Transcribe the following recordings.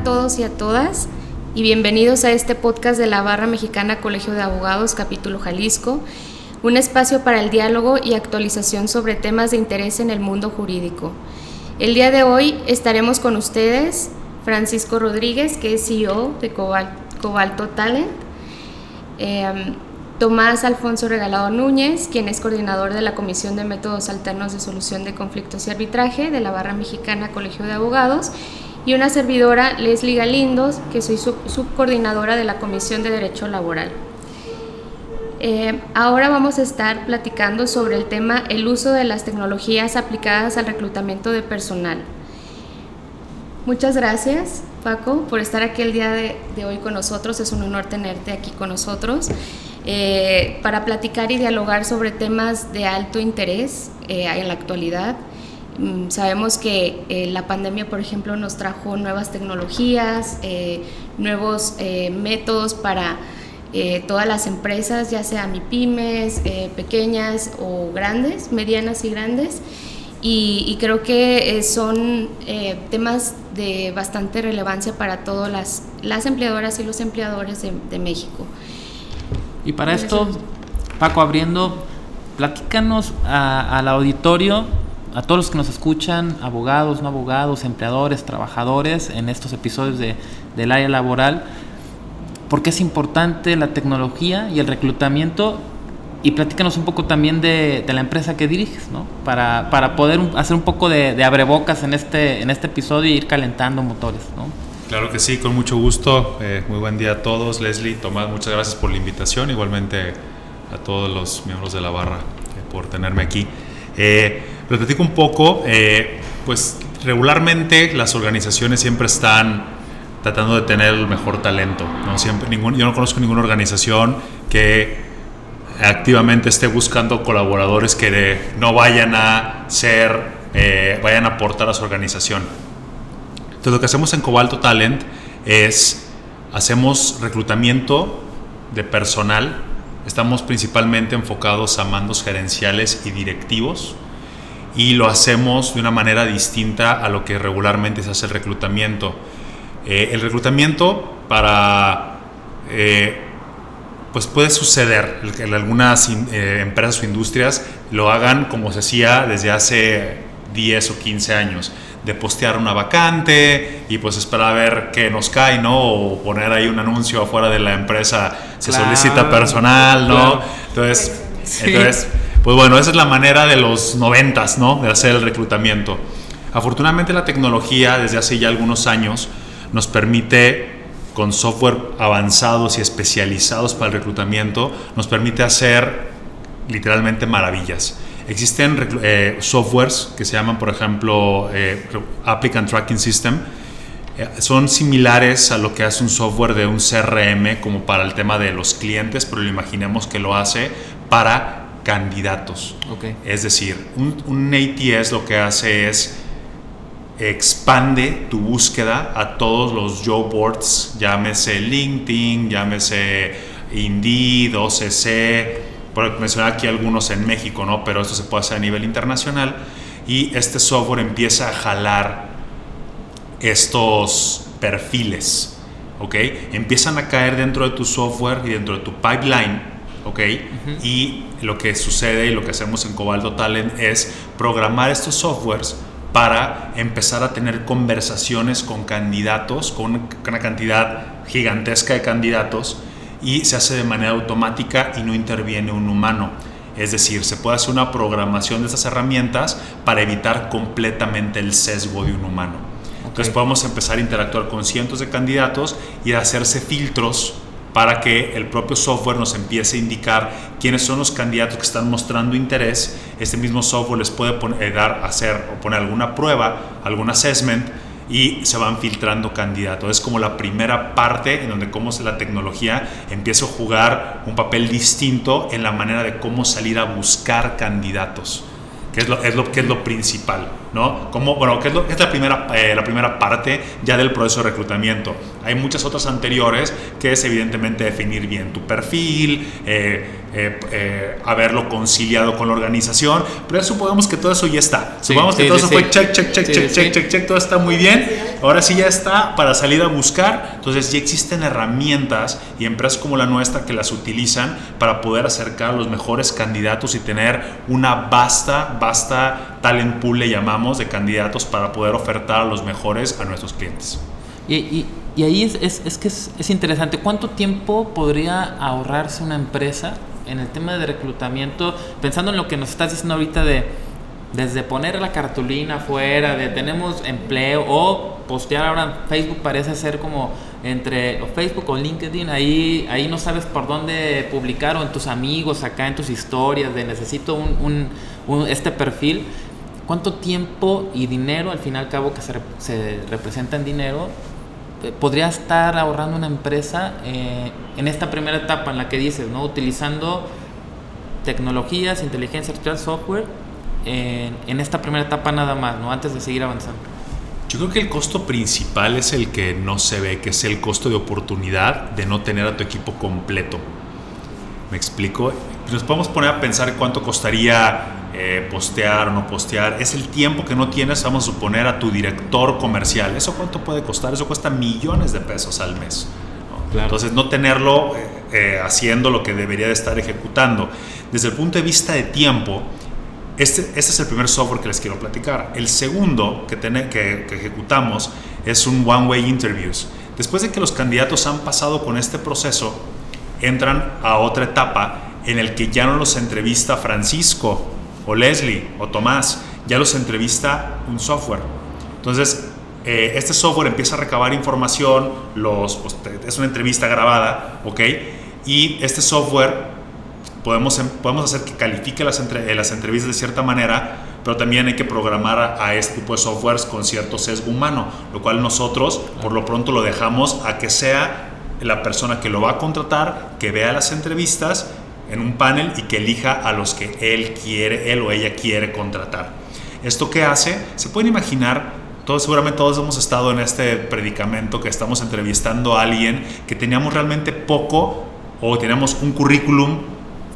a todos y a todas y bienvenidos a este podcast de la Barra Mexicana Colegio de Abogados, capítulo Jalisco, un espacio para el diálogo y actualización sobre temas de interés en el mundo jurídico. El día de hoy estaremos con ustedes Francisco Rodríguez, que es CEO de Cobalto Talent, em, Tomás Alfonso Regalado Núñez, quien es coordinador de la Comisión de Métodos Alternos de Solución de Conflictos y Arbitraje de la Barra Mexicana Colegio de Abogados, y una servidora, Leslie Galindos, que soy subcoordinadora de la Comisión de Derecho Laboral. Eh, ahora vamos a estar platicando sobre el tema el uso de las tecnologías aplicadas al reclutamiento de personal. Muchas gracias, Paco, por estar aquí el día de, hoy con nosotros. Es un honor tenerte aquí con nosotros. Eh, para platicar y dialogar sobre temas de alto interés eh, en la actualidad. Mm, sabemos que eh, la pandemia, por ejemplo, nos trajo nuevas tecnologías, nuevos métodos para todas las empresas, ya sea MIPIMES, pequeñas o grandes, medianas y grandes. Y, creo que son temas de bastante relevancia para todas las, las empleadoras y los empleadores de México. Y para esto, Paco, abriendo, platícanos al auditorio, a todos los que nos escuchan, abogados, no abogados, empleadores, trabajadores, en estos episodios de, del área laboral, por qué es importante la tecnología y el reclutamiento y platícanos un poco también de, la empresa que diriges, ¿no? Para, para poder hacer un poco de, de, abrebocas en este, en este episodio y ir calentando motores, ¿no? Claro que sí, con mucho gusto. Eh, muy buen día a todos. Leslie, Tomás, muchas gracias por la invitación. Igualmente a todos los miembros de la barra eh, por tenerme aquí. Eh, les platico un poco. Eh, pues regularmente las organizaciones siempre están tratando de tener el mejor talento. ¿no? Siempre, ningún, yo no conozco ninguna organización que activamente esté buscando colaboradores que no vayan a ser, vayan a aportar a su organización entonces lo que hacemos en Cobalto Talent es, hacemos reclutamiento de personal, estamos principalmente enfocados a mandos gerenciales y directivos y lo hacemos de una manera distinta a lo que regularmente se hace el reclutamiento. Eh, el reclutamiento para... Eh, pues puede suceder que algunas eh, empresas o industrias lo hagan como se hacía desde hace 10 o 15 años de postear una vacante y pues esperar a ver qué nos cae, ¿no? O poner ahí un anuncio afuera de la empresa, se solicita personal, ¿no? Entonces, entonces, pues bueno, esa es la manera de los noventas, ¿no? De hacer el reclutamiento. Afortunadamente la tecnología desde hace ya algunos años nos permite con software avanzados y especializados para el reclutamiento, nos permite hacer literalmente maravillas. Existen eh, softwares que se llaman, por ejemplo, eh, Applicant Tracking System. Eh, son similares a lo que hace un software de un CRM como para el tema de los clientes, pero lo imaginemos que lo hace para candidatos. Es decir, un, un ATS lo que hace es expande tu búsqueda a todos los job boards, llámese LinkedIn, llámese Indeed, OCC, por mencionar aquí algunos en México, ¿no? pero esto se puede hacer a nivel internacional, y este software empieza a jalar estos perfiles, ¿ok? Empiezan a caer dentro de tu software y dentro de tu pipeline, ¿ok? Y lo que sucede y lo que hacemos en Cobalto Talent es programar estos softwares para empezar a tener conversaciones con candidatos, con una cantidad gigantesca de candidatos, y se hace de manera automática y no interviene un humano. Es decir, se puede hacer una programación de estas herramientas para evitar completamente el sesgo de un humano. Entonces podemos empezar a interactuar con cientos de candidatos y hacerse filtros para que el propio software nos empiece a indicar quiénes son los candidatos que están mostrando interés. Este mismo software les puede poner, eh, dar, hacer o poner alguna prueba, algún assessment y se van filtrando candidatos. Es como la primera parte en donde cómo la tecnología empieza a jugar un papel distinto en la manera de cómo salir a buscar candidatos, que es lo, que es lo principal. ¿No? Como, bueno, que es, lo, es la, primera, eh, la primera parte ya del proceso de reclutamiento. Hay muchas otras anteriores que es evidentemente definir bien tu perfil, eh, eh, haberlo conciliado con la organización, pero ya supongamos que todo eso ya está. supongamos que todo eso fue check, check, check, check, check, check, check, todo está muy bien. Ahora sí ya está para salir a buscar. Entonces ya existen herramientas y empresas como la nuestra que las utilizan para poder acercar a los mejores candidatos y tener una vasta, vasta talent pool, le llamamos, de candidatos para poder ofertar a los mejores a nuestros clientes. Y, y, y ahí es, es, es que es, es, interesante. ¿Cuánto tiempo podría ahorrarse una empresa en el tema de reclutamiento? Pensando en lo que nos estás diciendo ahorita de desde poner la cartulina afuera, de tenemos empleo o postear ahora en Facebook parece ser como entre Facebook o LinkedIn, ahí, ahí no sabes por dónde publicar o en tus amigos, acá en tus historias, de necesito un, un, un este perfil. ¿Cuánto tiempo y dinero, al fin y al cabo que se, se representa en dinero, eh, podría estar ahorrando una empresa eh, en esta primera etapa en la que dices, ¿no? utilizando tecnologías, inteligencia artificial, software, en, esta primera etapa nada más, ¿no? antes de seguir avanzando? Yo creo que el costo principal es el que no se ve, que es el costo de oportunidad de no tener a tu equipo completo. ¿Me explico? Nos podemos poner a pensar cuánto costaría eh, postear o no postear. Es el tiempo que no tienes, vamos a suponer, a tu director comercial. ¿Eso cuánto puede costar? Eso cuesta millones de pesos al mes. ¿no? Claro. Entonces, no tenerlo eh, eh, haciendo lo que debería de estar ejecutando. Desde el punto de vista de tiempo, este, este, es el primer software que les quiero platicar. El segundo que, ten, que, que ejecutamos es un One Way Interviews. Después de que los candidatos han pasado con este proceso, entran a otra etapa en el que ya no los entrevista Francisco o Leslie o Tomás, ya los entrevista un software. Entonces, eh, este software empieza a recabar información, pues, es una entrevista grabada, ¿ok? Y este software podemos, podemos hacer que califique las, entre, las entrevistas de cierta manera, pero también hay que programar a, a, este tipo de softwares con cierto sesgo humano, lo cual nosotros por lo pronto lo dejamos a que sea la persona que lo va a contratar, que vea las entrevistas en un panel y que elija a los que él quiere, él o ella quiere contratar. ¿Esto qué hace? Se pueden imaginar todos, seguramente todos hemos estado en este predicamento que estamos entrevistando a alguien que teníamos realmente poco o teníamos un currículum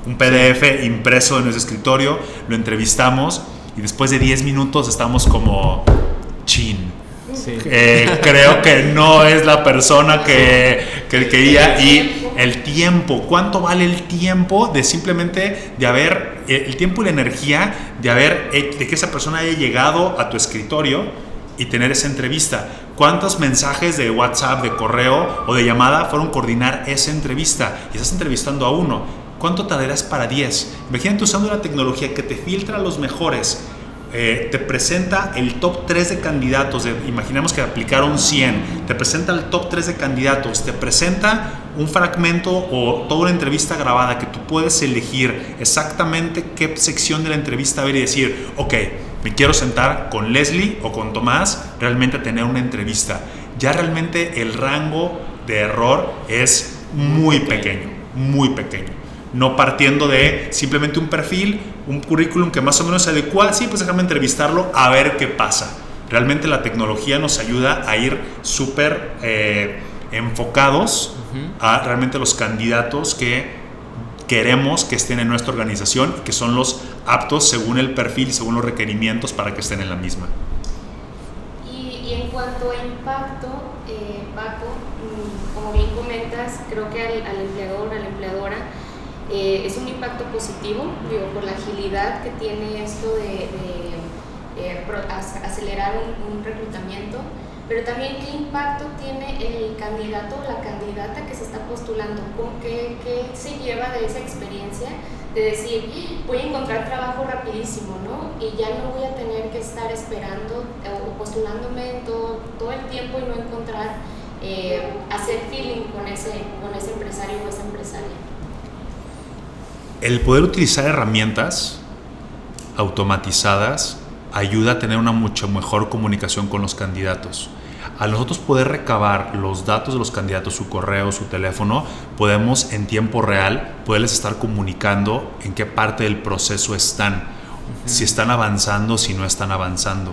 un PDF impreso en nuestro escritorio, lo entrevistamos y después de 10 minutos estamos como chin. Sí. Eh, creo que no es la persona que, que quería y el tiempo, ¿cuánto vale el tiempo de simplemente de haber, el tiempo y la energía de haber, de que esa persona haya llegado a tu escritorio y tener esa entrevista? ¿Cuántos mensajes de WhatsApp, de correo o de llamada fueron coordinar esa entrevista? Y estás entrevistando a uno ¿Cuánto tardarás para 10? Imagínate usando una tecnología que te filtra a los mejores, eh, te presenta el top 3 de candidatos, de, imaginemos que aplicaron 100, te presenta el top 3 de candidatos, te presenta un fragmento o toda una entrevista grabada que tú puedes elegir exactamente qué sección de la entrevista ver y decir, ok, me quiero sentar con Leslie o con Tomás, realmente tener una entrevista. Ya realmente el rango de error es muy pequeño, muy pequeño no partiendo de simplemente un perfil, un currículum que más o menos se adecua, sí, pues déjame entrevistarlo a ver qué pasa. Realmente la tecnología nos ayuda a ir súper eh, enfocados uh -huh. a realmente los candidatos que queremos que estén en nuestra organización y que son los aptos según el perfil y según los requerimientos para que estén en la misma. Y, y en cuanto a impacto, eh, Paco, mm, como bien comentas, creo que al, al empleador, a la empleadora, eh, es un impacto positivo, digo, por la agilidad que tiene esto de, eh, acelerar un, reclutamiento, pero también qué impacto tiene el candidato o la candidata que se está postulando, ¿Con qué, se lleva de esa experiencia de decir, voy a encontrar trabajo rapidísimo, ¿no? Y ya no voy a tener que estar esperando o postulándome todo, todo el tiempo y no encontrar, eh, hacer feeling con ese, con ese empresario o esa empresaria el poder utilizar herramientas automatizadas ayuda a tener una mucho mejor comunicación con los candidatos. Al nosotros poder recabar los datos de los candidatos, su correo, su teléfono, podemos en tiempo real poderles estar comunicando en qué parte del proceso están, uh -huh. si están avanzando, si no están avanzando.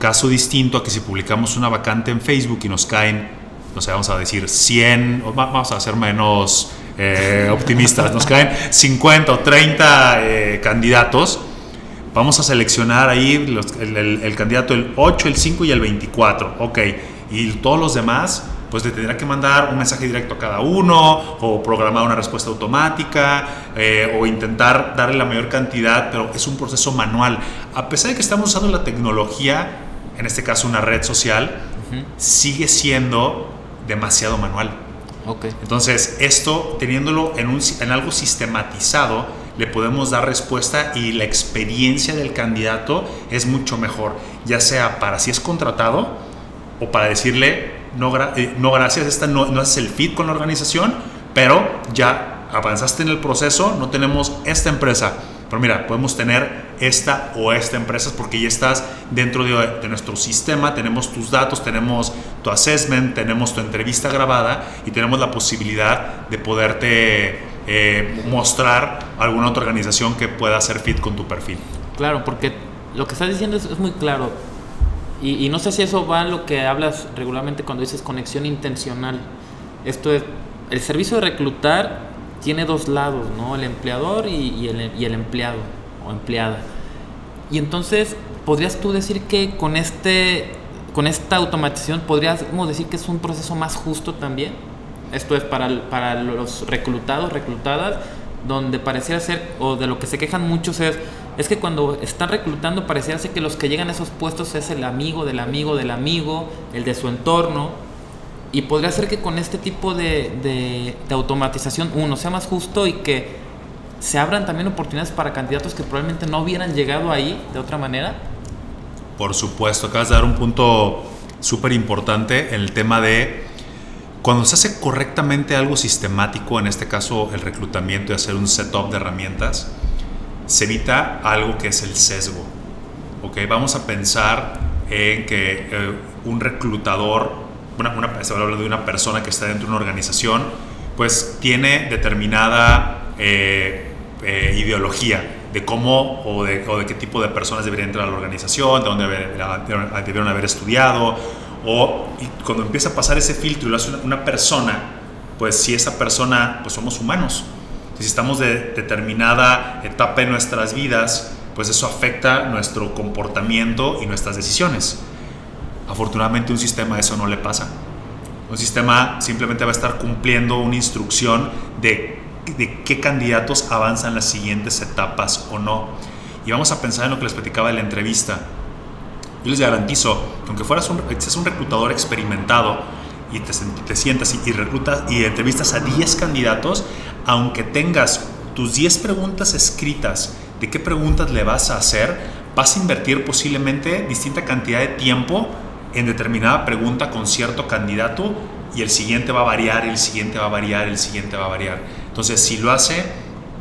Caso distinto a que si publicamos una vacante en Facebook y nos caen, no sé, vamos a decir 100, o vamos a ser menos eh, optimistas, nos caen 50 o 30 eh, candidatos, vamos a seleccionar ahí el, el, candidato el 8, el 5 y el 24, ok, y todos los demás pues le tendrá que mandar un mensaje directo a cada uno o programar una respuesta automática eh, o intentar darle la mayor cantidad, pero es un proceso manual. A pesar de que estamos usando la tecnología, en este caso una red social, sigue siendo demasiado manual. Okay. Entonces, esto teniéndolo en, un, en algo sistematizado, le podemos dar respuesta y la experiencia del candidato es mucho mejor, ya sea para si es contratado o para decirle, no, eh, no gracias, esta no, no es el fit con la organización, pero ya avanzaste en el proceso, no tenemos esta empresa. Pero mira, podemos tener esta o esta empresa porque ya estás dentro de, nuestro sistema, tenemos tus datos, tenemos tu assessment, tenemos tu entrevista grabada y tenemos la posibilidad de poderte eh, mostrar alguna otra organización que pueda ser fit con tu perfil. Claro, porque lo que estás diciendo es muy claro y, no sé si eso va en lo que hablas regularmente cuando dices conexión intencional. Esto es, el servicio de reclutar tiene dos lados, ¿no? El empleador y, el, y el empleado o empleada. Y entonces, ¿podrías tú decir que con, este, con esta automatización podríamos decir que es un proceso más justo también? Esto es para, para los reclutados, reclutadas, donde pareciera ser, o de lo que se quejan muchos es, es que cuando están reclutando pareciera ser que los que llegan a esos puestos es el amigo del amigo del amigo, el de su entorno. Y podría ser que con este tipo de, de, automatización, uno, sea más justo y que se abran también oportunidades para candidatos que probablemente no hubieran llegado ahí de otra manera. Por supuesto, acabas de dar un punto súper importante en el tema de cuando se hace correctamente algo sistemático, en este caso el reclutamiento y hacer un setup de herramientas, se evita algo que es el sesgo. ¿okay? Vamos a pensar en que eh, un reclutador, una, una, se habla de una persona que está dentro de una organización, pues tiene determinada eh, eh, ideología de cómo o de, qué tipo de personas deberían entrar a la organización, de dónde debieron haber estudiado, o cuando empieza a pasar ese filtro y lo hace una, una persona, pues si esa persona, pues somos humanos, si estamos de determinada etapa en nuestras vidas, pues eso afecta nuestro comportamiento y nuestras decisiones. Afortunadamente un sistema eso no le pasa. Un sistema simplemente va a estar cumpliendo una instrucción de, de qué candidatos avanzan las siguientes etapas o no. Y vamos a pensar en lo que les platicaba de la entrevista. Yo les garantizo que aunque fueras un, seas un reclutador experimentado y te, te sientas y, y, reclutas y entrevistas a 10 candidatos, aunque tengas tus 10 preguntas escritas de qué preguntas le vas a hacer, vas a invertir posiblemente distinta cantidad de tiempo en determinada pregunta con cierto candidato y el siguiente va a variar, el siguiente va a variar, el siguiente va a variar. Entonces, si lo hace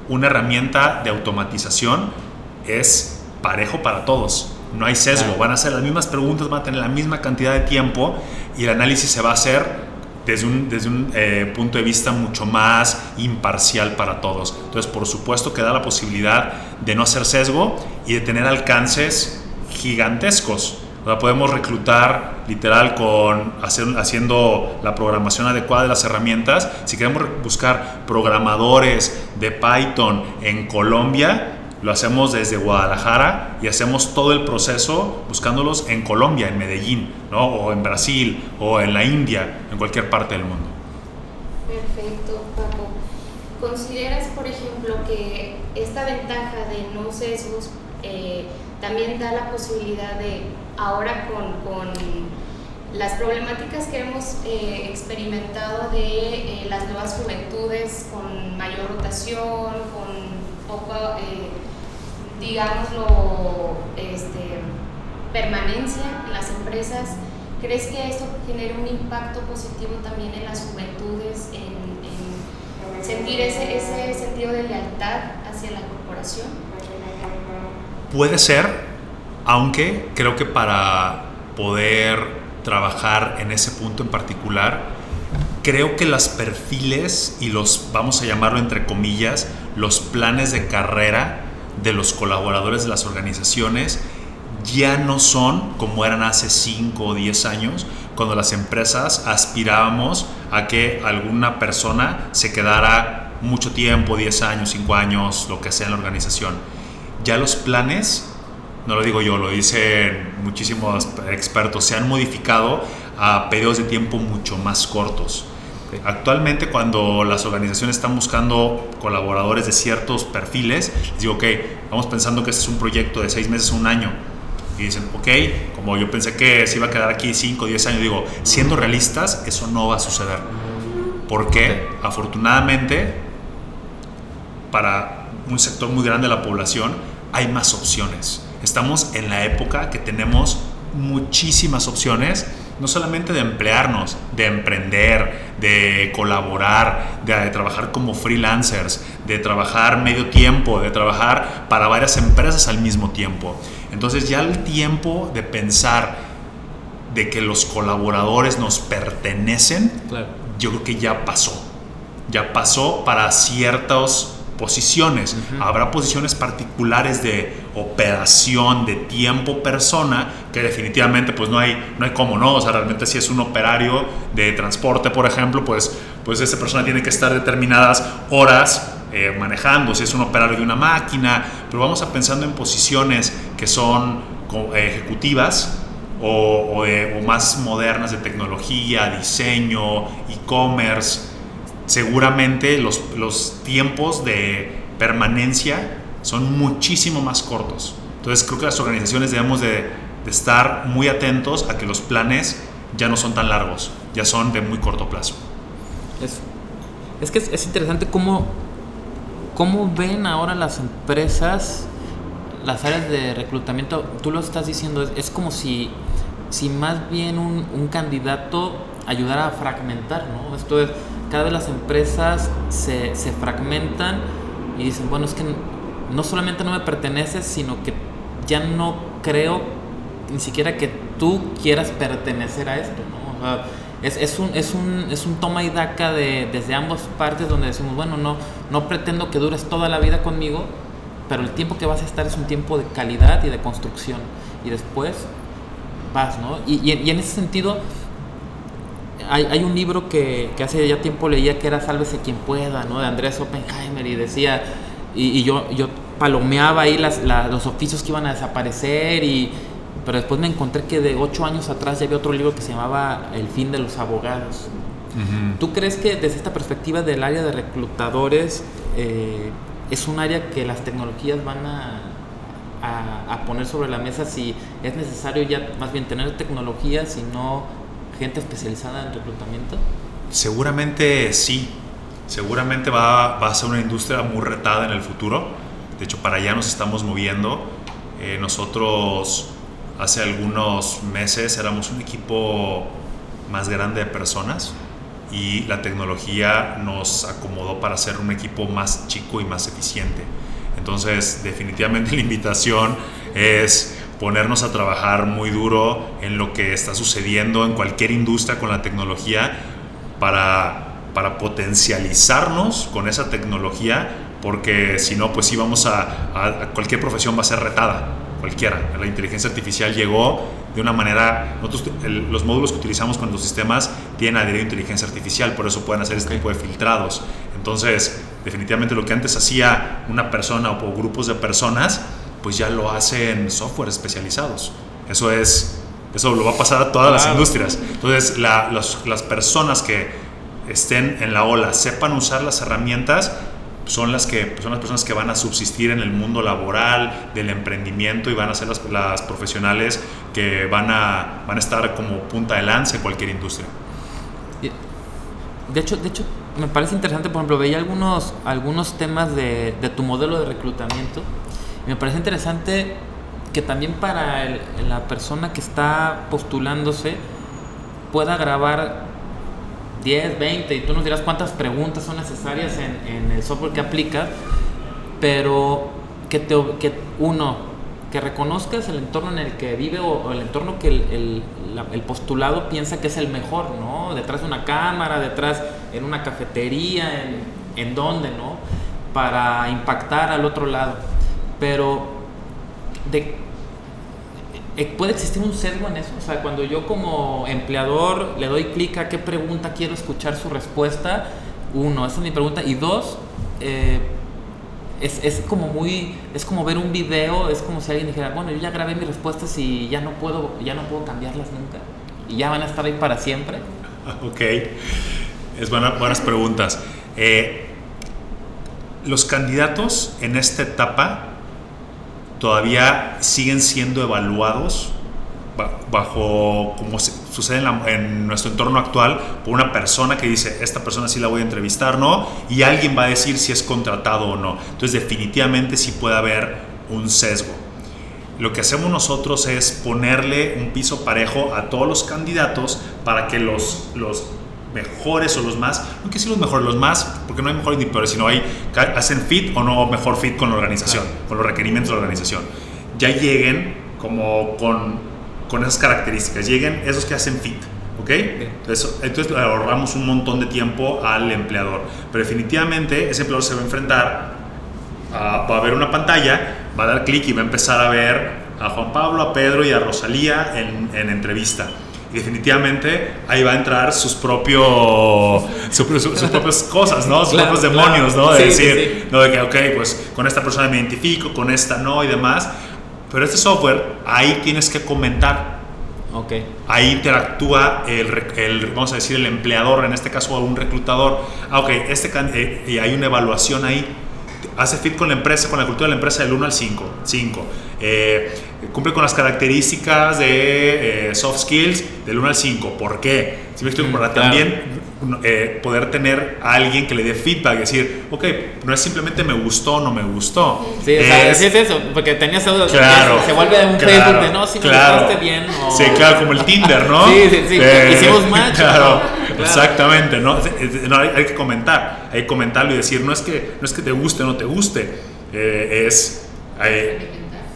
una herramienta de automatización, es parejo para todos. No hay sesgo, van a hacer las mismas preguntas, van a tener la misma cantidad de tiempo y el análisis se va a hacer desde un, desde un eh, punto de vista mucho más imparcial para todos. Entonces, por supuesto que da la posibilidad de no hacer sesgo y de tener alcances gigantescos. O podemos reclutar literal con haciendo la programación adecuada de las herramientas. Si queremos buscar programadores de Python en Colombia, lo hacemos desde Guadalajara y hacemos todo el proceso buscándolos en Colombia, en Medellín, ¿no? o en Brasil, o en la India, en cualquier parte del mundo. Perfecto, Paco. ¿Consideras, por ejemplo, que esta ventaja de no sesgos eh, también da la posibilidad de, ahora con, las problemáticas que hemos eh, experimentado de eh, las nuevas juventudes con mayor rotación, con poco digámoslo, este, permanencia en las empresas, ¿crees que esto genere un impacto positivo también en las juventudes, en, sentir ese, ese sentido de lealtad hacia la corporación? Puede ser, aunque creo que para poder trabajar en ese punto en particular, creo que los perfiles y los, vamos a llamarlo entre comillas, los planes de carrera de los colaboradores de las organizaciones ya no son como eran hace 5 o 10 años, cuando las empresas aspirábamos a que alguna persona se quedara mucho tiempo, 10 años, 5 años, lo que sea en la organización. Ya los planes, no lo digo yo, lo dicen muchísimos expertos, se han modificado a periodos de tiempo mucho más cortos. Actualmente cuando las organizaciones están buscando colaboradores de ciertos perfiles, les digo, ok, vamos pensando que este es un proyecto de seis meses o un año. Y dicen, ok, como yo pensé que se iba a quedar aquí 5 o 10 años, digo, siendo realistas, eso no va a suceder. Porque afortunadamente, para un sector muy grande de la población, hay más opciones. Estamos en la época que tenemos muchísimas opciones no solamente de emplearnos, de emprender, de colaborar, de, trabajar como freelancers, de trabajar medio tiempo, de trabajar para varias empresas al mismo tiempo. Entonces ya el tiempo de pensar de que los colaboradores nos pertenecen, yo creo que ya pasó. Ya pasó para ciertos posiciones. Habrá posiciones particulares de operación, de tiempo, persona, que definitivamente pues no hay, no hay cómo, ¿no? O sea, realmente si es un operario de transporte, por ejemplo, pues, pues esa persona tiene que estar determinadas horas eh, manejando, si es un operario de una máquina, pero vamos a pensando en posiciones que son ejecutivas, o, o, más modernas de tecnología, diseño, e-commerce, seguramente los, los tiempos de permanencia son muchísimo más cortos. Entonces creo que las organizaciones debemos de, de, estar muy atentos a que los planes ya no son tan largos, ya son de muy corto plazo. Es, es que es, es interesante cómo, cómo ven ahora las empresas las áreas de reclutamiento, tú lo estás diciendo, es, es como si, si más bien un, un candidato ayudara a fragmentar, ¿no? Esto es, cada vez las empresas se, se fragmentan y dicen, bueno, es que no solamente no me perteneces, sino que ya no creo ni siquiera que tú quieras pertenecer a esto, ¿no? Es, es, un, es, un, es un toma y daca de, desde ambas partes donde decimos, bueno, no, no pretendo que dures toda la vida conmigo, pero el tiempo que vas a estar es un tiempo de calidad y de construcción. Y después vas, ¿no? Y, y en ese sentido, hay, un libro que, hace ya tiempo leía que era Sálvese quien pueda, ¿no? De Andrés Oppenheimer y decía, y, yo, yo palomeaba ahí las, los oficios que iban a desaparecer y pero después me encontré que de ocho años atrás ya había otro libro que se llamaba El fin de los abogados. ¿Tú crees que desde esta perspectiva del área de reclutadores eh, es un área que las tecnologías van a, a, a, poner sobre la mesa si es necesario ya más bien tener tecnologías y no gente especializada en reclutamiento? Seguramente sí. Seguramente va, va, a ser una industria muy retada en el futuro. De hecho, para allá nos estamos moviendo. Eh, nosotros hace algunos meses éramos un equipo más grande de personas y la tecnología nos acomodó para ser un equipo más chico y más eficiente. Entonces, definitivamente la invitación es ponernos a trabajar muy duro en lo que está sucediendo en cualquier industria con la tecnología para, para potencializarnos con esa tecnología, porque si no, pues sí vamos a, a, cualquier profesión va a ser retada, cualquiera. La inteligencia artificial llegó de una manera, nosotros, el, los módulos que utilizamos con los sistemas tienen adherido inteligencia artificial, por eso pueden hacer este tipo de filtrados. Entonces, definitivamente lo que antes hacía una persona o grupos de personas, pues ya lo hacen software especializados. Eso es, eso lo va a pasar a todas las industrias. Entonces, la, los, las personas que estén en la ola, sepan usar las herramientas, son las, que, son las personas que van a subsistir en el mundo laboral, del emprendimiento y van a ser las, las profesionales que van a, van a estar como punta de lanza en cualquier industria. De hecho, de hecho, me parece interesante, por ejemplo, veía algunos, algunos temas de, de tu modelo de reclutamiento me parece interesante que también para la persona que está postulándose pueda grabar 10, 20 y tú nos dirás cuántas preguntas son necesarias en, el software que aplica, pero que, te, que uno, que reconozcas el entorno en el que vive o, el entorno que el, el, postulado piensa que es el mejor, ¿no? Detrás de una cámara, detrás en una cafetería, en, en dónde, ¿no? Para impactar al otro lado pero eh, ¿puede existir un sesgo en eso? O sea, cuando yo como empleador le doy clic a qué pregunta quiero escuchar su respuesta, uno, esa es mi pregunta, y dos, eh, es, es, como muy, es como ver un video, es como si alguien dijera, bueno, yo ya grabé mis respuestas y ya no puedo, ya no puedo cambiarlas nunca, y ya van a estar ahí para siempre. Ok, es buena, buenas preguntas. Eh, los candidatos en esta etapa todavía siguen siendo evaluados bajo, como sucede en, nuestro entorno actual, por una persona que dice, esta persona sí la voy a entrevistar, ¿no? Y alguien va a decir si es contratado o no. Entonces definitivamente sí puede haber un sesgo. Lo que hacemos nosotros es ponerle un piso parejo a todos los candidatos para que los, los mejores o los más, no quiero decir los mejores, los más, porque no hay mejores ni peores, sino hay, hacen fit o no mejor fit con la organización, con los requerimientos de la organización. Ya lleguen como con, con esas características, lleguen esos que hacen fit. ¿Ok? Entonces, entonces ahorramos un montón de tiempo al empleador. Pero definitivamente ese empleador se va a enfrentar, a, va a ver una pantalla, va a dar clic y va a empezar a ver a Juan Pablo, a Pedro y a Rosalía en, en entrevista y definitivamente ahí va a entrar sus propios sus, propias cosas, ¿no? Sus propios demonios, ¿no? De decir, ¿no? De que, ok, pues con esta persona me identifico, con esta no y demás. Pero este software, ahí tienes que comentar. Okay. Ahí interactúa el, el, vamos a decir, el empleador, en este caso un reclutador. Ah, ok, este, eh, y hay una evaluación ahí. Hace fit con la empresa, con la cultura de la empresa del 1 al 5. 5. Eh, cumple con las características de eh, soft skills del 1 al 5. ¿Por qué? Si me explico, para también eh, poder tener a alguien que le dé feedback, decir, ok, no es simplemente me gustó o no me gustó. Sí, es, es eso, porque tenías dudas. Claro, se vuelve un Facebook de no, si me bien. O... Sí, claro, como el Tinder, ¿no? sí, sí, sí. Hicimos match. Claro, exactamente, ¿no? hay, que comentar, hay que comentarlo y decir, no es que, no es que te guste o no te guste, es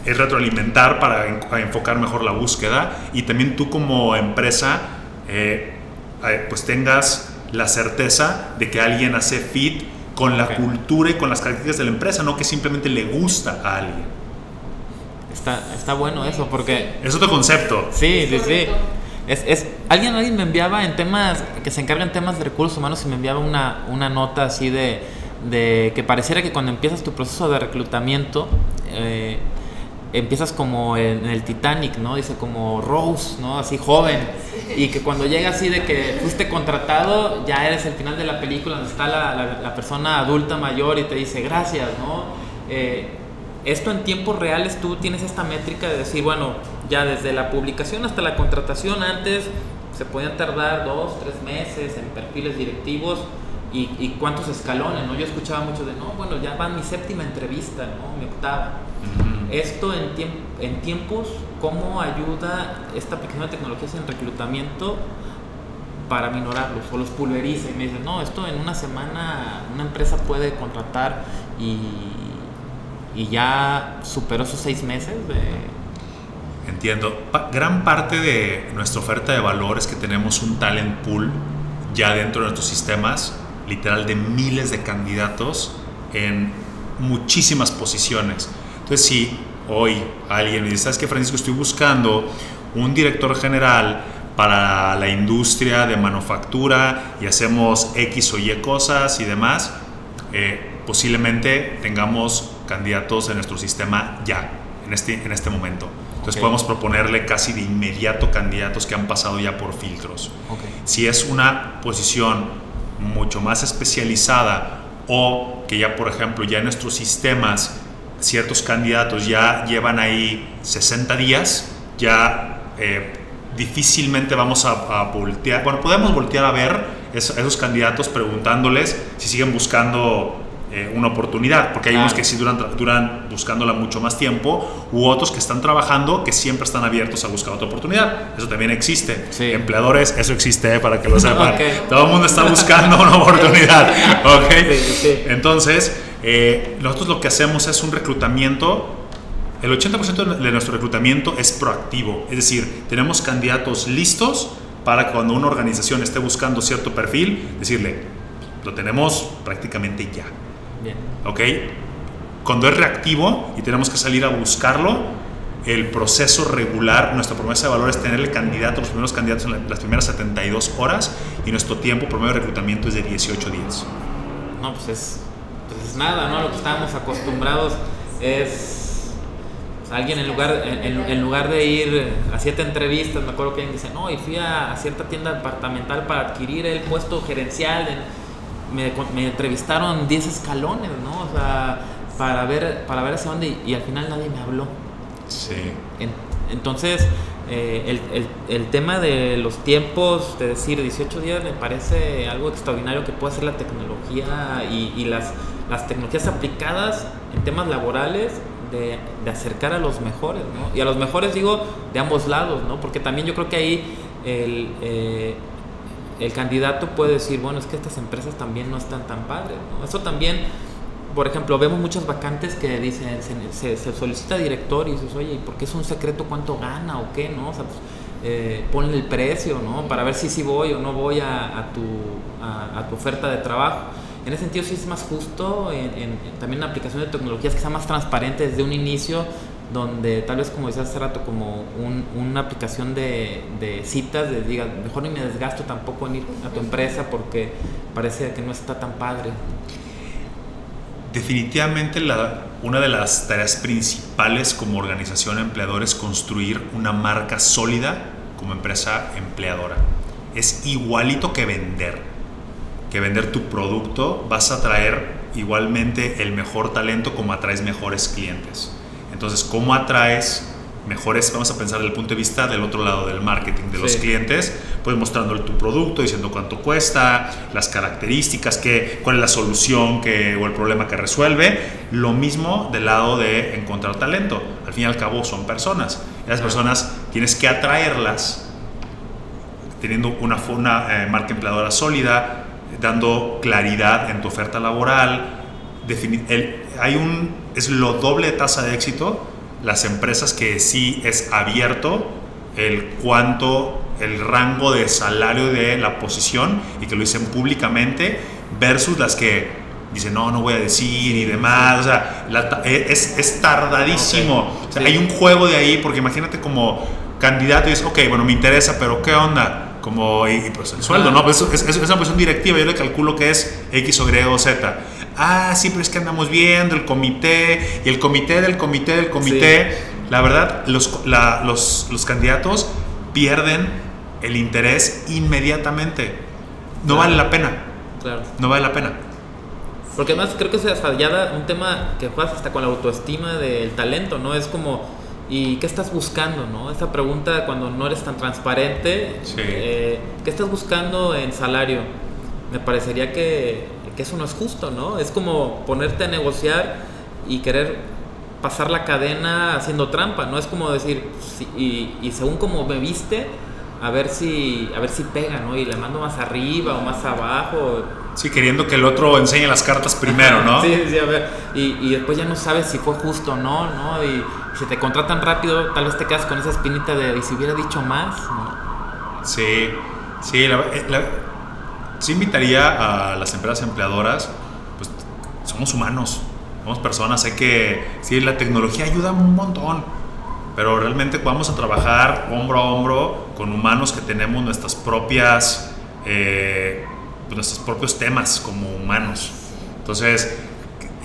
es retroalimentar para enfocar mejor la búsqueda y también tú como empresa eh, eh, pues tengas la certeza de que alguien hace fit con la cultura y con las características de la empresa, no que simplemente le gusta a alguien. Está, está bueno eso porque... Es otro concepto. Sí, sí, sí. Es, es, alguien, alguien me enviaba en temas, que se encarga en temas de recursos humanos y me enviaba una, una nota así de, de que pareciera que cuando empiezas tu proceso de reclutamiento, eh, empiezas como en, el Titanic, ¿no? Dice como Rose, ¿no? Así joven. Y que cuando llega así de que fuiste contratado, ya eres el final de la película donde está la, la, persona adulta mayor y te dice gracias, ¿no? Eh, esto en tiempos reales tú tienes esta métrica de decir, bueno, ya desde la publicación hasta la contratación antes se podían tardar dos, tres meses en perfiles directivos y, y cuántos escalones, ¿no? Yo escuchaba mucho de, no, bueno, ya va mi séptima entrevista, ¿no? Mi octava. Esto en, en tiempos, ¿cómo ayuda esta aplicación de tecnologías en reclutamiento para minorarlos o los pulveriza? Y me dicen, no, esto en una semana una empresa puede contratar y, y ya superó esos seis meses de... Entiendo. gran parte de nuestra oferta de valor es que tenemos un talent pool ya dentro de nuestros sistemas, literal de miles de candidatos en muchísimas posiciones. Entonces, si hoy alguien me dice, ¿sabes qué, Francisco? Estoy buscando un director general para la industria de manufactura y hacemos X o Y cosas y demás, eh, posiblemente tengamos candidatos en nuestro sistema ya, en este, en este momento. Entonces podemos proponerle casi de inmediato candidatos que han pasado ya por filtros. Si es una posición mucho más especializada o que ya, por ejemplo, ya en nuestros sistemas ciertos candidatos ya llevan ahí 60 días, ya eh, difícilmente vamos a, voltear, bueno, podemos voltear a ver esos candidatos preguntándoles si siguen buscando eh, una oportunidad, porque hay unos que sí duran, duran buscándola mucho más tiempo, u otros que están trabajando que siempre están abiertos a buscar otra oportunidad. Eso también existe. Empleadores, eso existe, eh, para que lo sepan. Todo el mundo está buscando una oportunidad. ¿okay? Entonces, eh, nosotros lo que hacemos es un reclutamiento el 80% de nuestro reclutamiento es proactivo, es decir, tenemos candidatos listos para cuando una organización esté buscando cierto perfil, decirle, lo tenemos prácticamente ya. Bien. ¿Ok? Cuando es reactivo y tenemos que salir a buscarlo, el proceso regular, nuestra promesa de valor es tener el candidato, los primeros candidatos en las primeras 72 horas y nuestro tiempo promedio de reclutamiento es de 18 días. No, pues es, pues es nada, ¿no? Lo que estábamos acostumbrados es alguien en lugar, en, lugar de ir a siete entrevistas, me acuerdo que alguien dice, no, y fui a, cierta tienda departamental para adquirir el puesto gerencial, me, me, entrevistaron 10 escalones, ¿no? O sea, para ver, para ver hacia dónde, y, al final nadie me habló. Sí. entonces, eh, el, el, el, tema de los tiempos, de decir 18 días, me parece algo extraordinario que puede hacer la tecnología y, y las, las tecnologías aplicadas en temas laborales de, acercar a los mejores, ¿no? Y a los mejores digo de ambos lados, ¿no? Porque también yo creo que ahí el, eh, el candidato puede decir, bueno, es que estas empresas también no están tan padres. Eso también, por ejemplo, vemos muchas vacantes que dicen, se, solicita director y dices, oye, ¿y por qué es un secreto cuánto gana o qué, no? O sea, pues, eh, ponle el precio, ¿no? Para ver si sí voy o no voy a, tu, a tu oferta de trabajo. En ese sentido sí es más justo, en, también la aplicación de tecnologías que sea más transparente desde un inicio, donde tal vez como decía hace rato, como una aplicación de, citas, de diga, mejor ni me desgasto tampoco en ir a tu empresa porque parece que no está tan padre. Definitivamente la, una de las tareas principales como organización empleadora es construir una marca sólida como empresa empleadora. Es igualito que vender que vender tu producto, vas a traer igualmente el mejor talento como atraes mejores clientes. Entonces, ¿cómo atraes mejores, vamos a pensar desde el punto de vista del otro lado del marketing de los clientes, pues mostrándole tu producto, diciendo cuánto cuesta, las características, qué, cuál es la solución que, o el problema que resuelve. Lo mismo del lado de encontrar talento. Al fin y al cabo son personas. Las personas tienes que atraerlas teniendo una, una eh, marca empleadora sólida, dando claridad en tu oferta laboral. El, hay un, es lo doble tasa de éxito las empresas que sí es abierto el cuánto, el rango de salario de la posición y que lo dicen públicamente versus las que dicen no, no voy a decir y demás. O sea, e, es, es, tardadísimo. Hay un juego de ahí porque imagínate como candidato y dices, ok, bueno, me interesa, pero ¿qué onda? Como y, pues el sueldo, ¿no? Pues es, una posición directiva, yo le calculo que es X o Y o Z. Ah, sí, pero es que andamos viendo el comité y el comité del comité del comité. La verdad, los, los, los, candidatos pierden el interés inmediatamente. No vale la pena. Claro. No vale la pena. Porque además creo que es hasta ya un tema que juegas hasta con la autoestima del talento, ¿no? Es como ¿Y qué estás buscando? ¿no? Esta pregunta cuando no eres tan transparente, eh, ¿qué estás buscando en salario? Me parecería que, que, eso no es justo, ¿no? Es como ponerte a negociar y querer pasar la cadena haciendo trampa, ¿no? Es como decir, y, y, según como me viste, a ver si a ver si pega, ¿no? Y le mando más arriba o más abajo. Sí, queriendo que el otro enseñe las cartas primero, ¿no? sí, sí, a ver. Y, y, después ya no sabes si fue justo o no, ¿no? Y si te contratan rápido, tal vez te quedas con esa espinita de, ¿y si hubiera dicho más? Sí, sí, la, eh, sí invitaría a las empresas empleadoras, pues somos humanos, somos personas, hay que, sí, la tecnología ayuda un montón, pero realmente vamos a trabajar hombro a hombro con humanos que tenemos nuestras propias, eh, pues, nuestros propios temas como humanos. Entonces,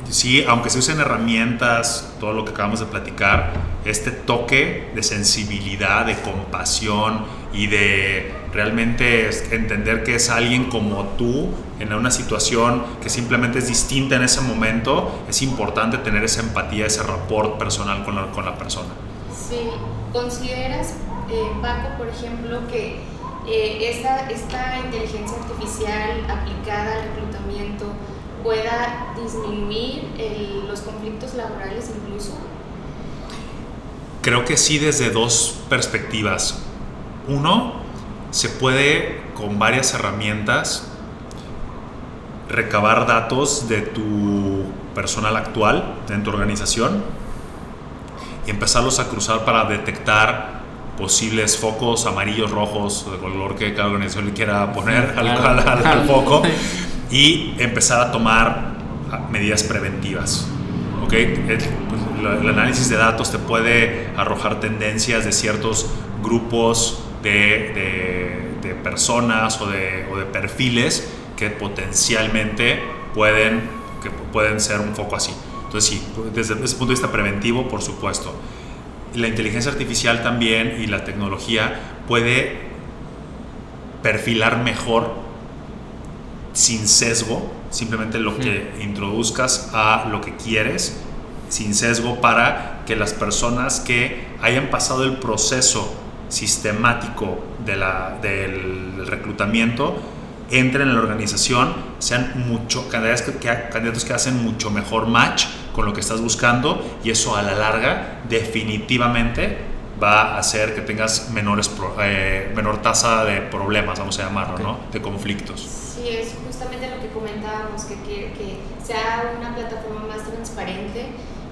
sí, aunque se usen herramientas, todo lo que acabamos de platicar, este toque de sensibilidad, de compasión y de realmente entender que es alguien como tú en una situación que simplemente es distinta en ese momento, es importante tener esa empatía, ese rapport personal con la, con la persona. Sí, ¿consideras, eh, Paco, por ejemplo, que eh, esta, esta inteligencia artificial aplicada al reclutamiento pueda disminuir los conflictos laborales incluso? Creo que sí desde dos perspectivas. Uno, se puede con varias herramientas recabar datos de tu personal actual en tu organización y empezarlos a cruzar para detectar posibles focos amarillos, rojos, de color que cada organización le quiera poner al, al foco y empezar a tomar medidas preventivas. ¿okay? Pues, el análisis de datos te puede arrojar tendencias de ciertos grupos de, de, personas o de, o de, perfiles que potencialmente pueden, que pueden ser un foco así. Entonces sí, desde ese punto de vista preventivo, por supuesto. La inteligencia artificial también y la tecnología puede perfilar mejor sin sesgo, simplemente lo que introduzcas a lo que quieres, sin sesgo para que las personas que hayan pasado el proceso sistemático de la, del reclutamiento entren en la organización, sean mucho, candidatos que, candidatos que hacen mucho mejor match con lo que estás buscando y eso a la larga definitivamente va a hacer que tengas menores, eh, menor tasa de problemas, vamos a llamarlo, ¿no? De conflictos. Sí, es justamente lo que comentábamos, que, que, sea una plataforma más transparente,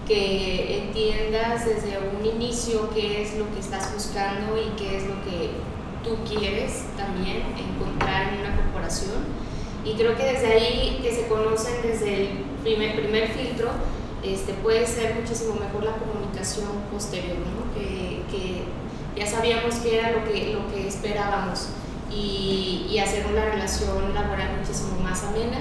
que entiendas desde un inicio qué es lo que estás buscando y qué es lo que tú quieres también encontrar en una corporación. Y creo que desde ahí, que se conocen desde el primer, primer filtro, este, puede ser muchísimo mejor la comunicación posterior, que, ya sabíamos que era lo que, lo que esperábamos y, y hacer una relación laboral muchísimo más amena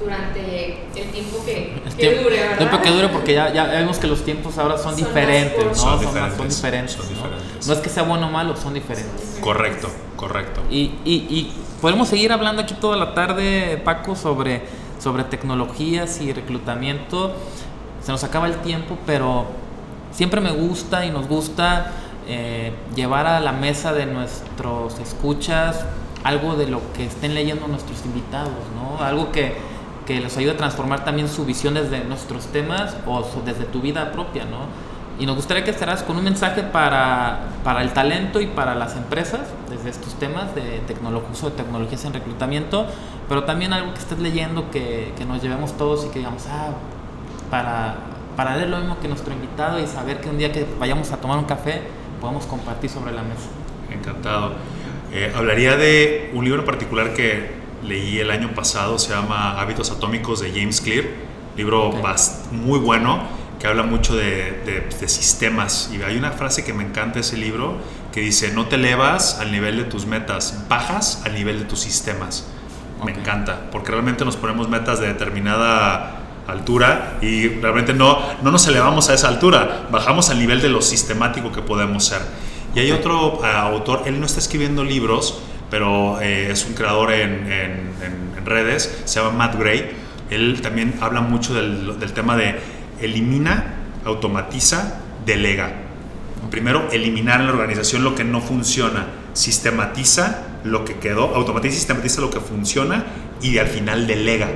durante el tiempo que, que dure, ¿verdad? tiempo que dure porque ya, ya vemos que los tiempos ahora son, diferentes, ¿no? Son, diferentes, son, diferentes, ¿no? es que sea bueno o malo, son diferentes. Correcto, correcto. Y, y, y, podemos seguir hablando aquí toda la tarde, Paco, sobre, sobre tecnologías y reclutamiento. Se nos acaba el tiempo, pero siempre me gusta y nos gusta eh, llevar a la mesa de nuestros escuchas algo de lo que estén leyendo nuestros invitados, ¿no? Algo que que les ayude a transformar también su visión desde nuestros temas o desde tu vida propia, ¿no? Y nos gustaría que estarás con un mensaje para, para el talento y para las empresas, desde estos temas de uso de tecnologías en reclutamiento, pero también algo que estés leyendo que, que nos llevemos todos y que digamos, ah, para, para leer lo mismo que nuestro invitado y saber que un día que vayamos a tomar un café podamos compartir sobre la mesa. Encantado. Eh, hablaría de un libro en particular que leí el año pasado, se llama Hábitos Atómicos de James Clear, libro muy bueno que habla mucho de, de, sistemas. Y hay una frase que me encanta ese libro que dice, no te elevas al nivel de tus metas, bajas al nivel de tus sistemas. Me encanta, porque realmente nos ponemos metas de determinada altura y realmente no, no nos elevamos a esa altura, bajamos al nivel de lo sistemático que podemos ser. Y hay otro ah, autor, él no está escribiendo libros, pero eh, es un creador en, redes, se llama Matt Gray. Él también habla mucho del, tema de elimina, automatiza, delega. Primero, eliminar en la organización lo que no funciona, sistematiza lo que quedó, automatiza y sistematiza lo que funciona y al final delega.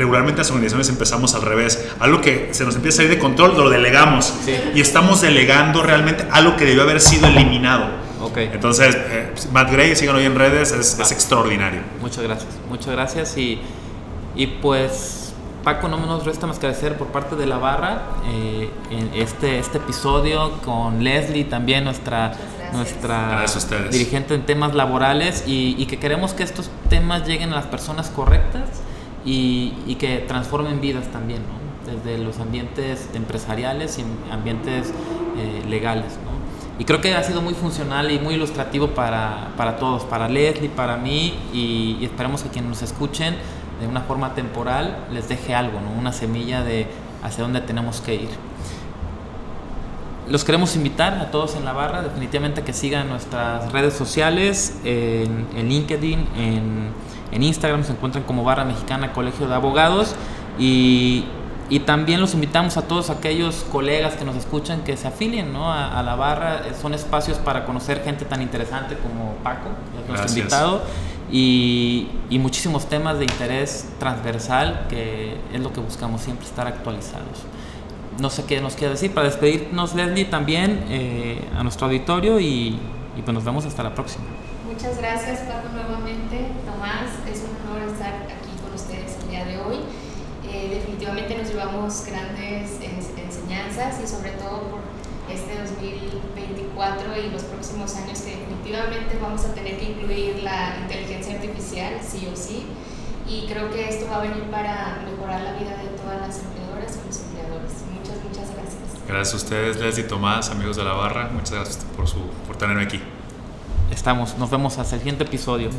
Regularmente las organizaciones empezamos al revés. Algo que se nos empieza a salir de control, lo delegamos. Y estamos delegando realmente algo que debió haber sido eliminado. Okay. Entonces, eh, Matt Gray, sigan hoy en redes, es, es, extraordinario. Muchas gracias, muchas gracias. Y, y pues, Paco, no nos resta más que agradecer por parte de la barra eh, en este, este episodio con Leslie, también nuestra, nuestra dirigente en temas laborales, y, y, que queremos que estos temas lleguen a las personas correctas y, y que transformen vidas también, ¿no? desde los ambientes empresariales y ambientes eh, legales. ¿no? Y creo que ha sido muy funcional y muy ilustrativo para, para todos, para Leslie, para mí, y, esperemos que quienes nos escuchen de una forma temporal les deje algo, ¿no? una semilla de hacia dónde tenemos que ir. Los queremos invitar a todos en la barra, definitivamente que sigan nuestras redes sociales, en, en LinkedIn, en, en Instagram se encuentran como Barra Mexicana Colegio de Abogados y y también los invitamos a todos aquellos colegas que nos escuchan que se afilien ¿no? a, la barra. Son espacios para conocer gente tan interesante como Paco, nuestro invitado, y, y, muchísimos temas de interés transversal, que es lo que buscamos siempre, estar actualizados. No sé qué nos quiere decir. Para despedirnos, Leslie, también eh, a nuestro auditorio y, y pues nos vemos hasta la próxima. Muchas gracias, Paco, nuevamente. Tomás, es un honor estar aquí con ustedes el día de hoy definitivamente nos llevamos grandes enseñanzas y sobre todo por este 2024 y los próximos años que definitivamente vamos a tener que incluir la inteligencia artificial, sí o sí. Y creo que esto va a venir para mejorar la vida de todas las empleadoras y los empleadores. Muchas, muchas gracias. Gracias a ustedes, Leslie Tomás, amigos de la barra. Muchas gracias por, su, por tenerme aquí. Estamos, nos vemos hasta el siguiente episodio.